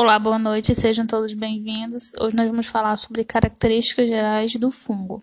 Olá, boa noite, sejam todos bem-vindos. Hoje nós vamos falar sobre características gerais do fungo.